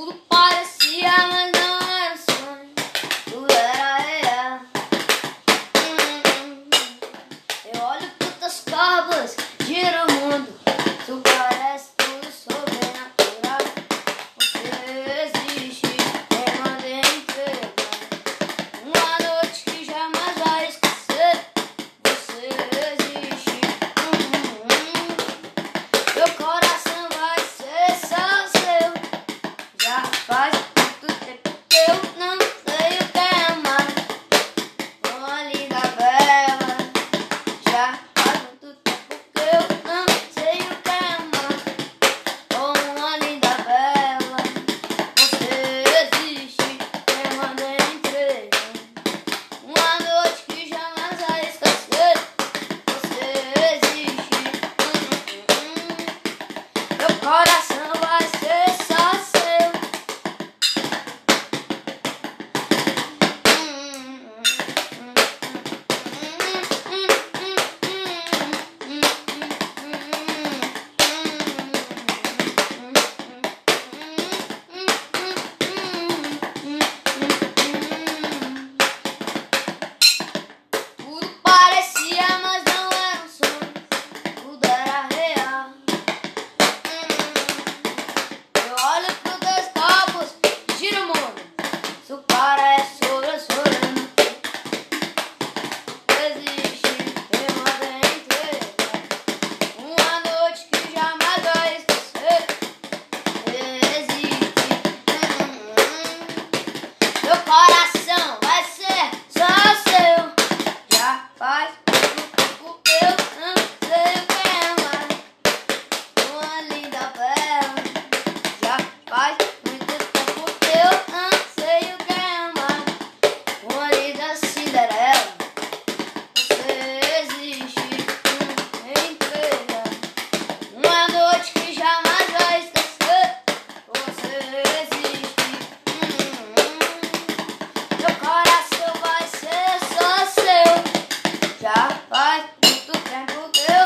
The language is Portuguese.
tudo para Vai, tudo bem tranquilo.